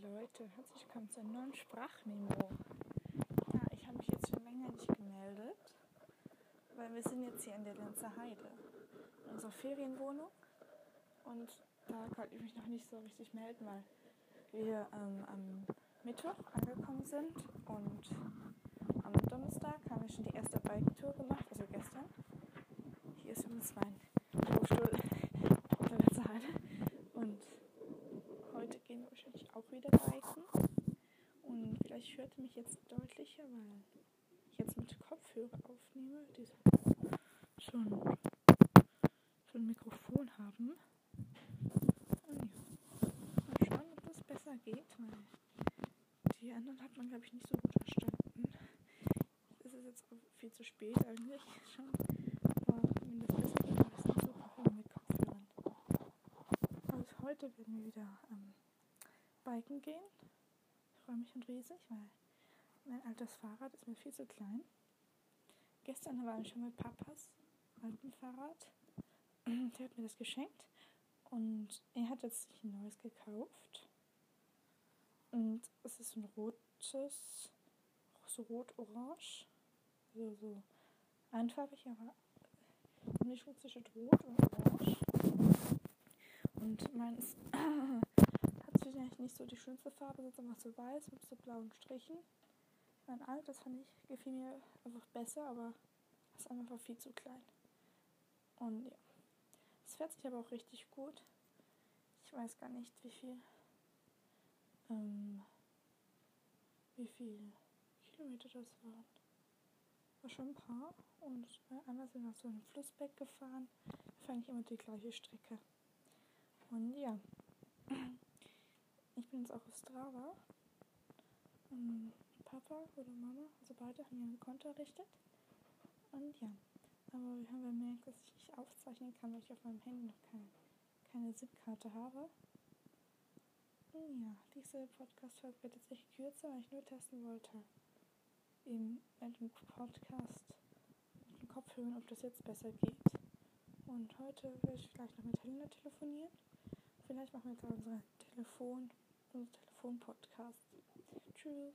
Moin Leute, herzlich willkommen zu einem neuen Sprachmemo. Ja, ich habe mich jetzt schon länger nicht gemeldet, weil wir sind jetzt hier in der Lenzer Heide, in unserer Ferienwohnung. Und da konnte ich mich noch nicht so richtig melden, weil wir ähm, am Mittwoch angekommen sind und am Donnerstag haben wir schon die erste Bike-Tour gemacht, also gestern. Hier ist übrigens mein Hochstuhl auf der Lenzer Heide. Und heute gehen wir wahrscheinlich auch wieder biken. Und vielleicht hört ihr mich jetzt deutlicher, weil ich jetzt mit Kopfhörer aufnehme, die schon, schon ein Mikrofon haben. Ja, mal schauen, ob das besser geht, weil die anderen hat man, glaube ich, nicht so gut verstanden. Es ist jetzt viel zu spät eigentlich schon. Aber wenn das besser geht, dann ist es super mit Kopfhörern. Also heute werden wir wieder ähm, biken gehen. Freue mich schon riesig, weil mein altes Fahrrad ist mir viel zu klein. Gestern war ich schon mit Papas altem Fahrrad. Der hat mir das geschenkt. Und er hat jetzt sich ein neues gekauft. Und es ist ein rotes, so rot-orange. Also so einfarbig, aber nicht zwischen rot und orange. Und meins hat vielleicht nicht so die schönste Farbe, sondern einfach so weiß mit so blauen Strichen. Mein altes fand ich, gefiel mir einfach besser, aber ist einfach viel zu klein. Und ja. Es fährt sich aber auch richtig gut. Ich weiß gar nicht, wie viel, ähm, wie viel Kilometer das waren. War schon ein paar. Und einmal sind wir so einem Flussbeck gefahren. Da fand ich immer die gleiche Strecke. Und ja. Jetzt auch auf Strava. Und Papa oder Mama, also beide haben ja ein Konto errichtet. Und ja. Aber wir haben bemerkt, dass ich nicht aufzeichnen kann, weil ich auf meinem Handy noch keine, keine SIM-Karte habe. Und ja, diese Podcast-Folge wird jetzt echt kürzer, weil ich nur testen wollte, im, mit dem Podcast mit dem Kopfhörern, ob das jetzt besser geht. Und heute werde ich vielleicht noch mit Helena telefonieren. Vielleicht machen wir jetzt auch unsere Telefon, unsere Telefon-Podcast. Tschüss.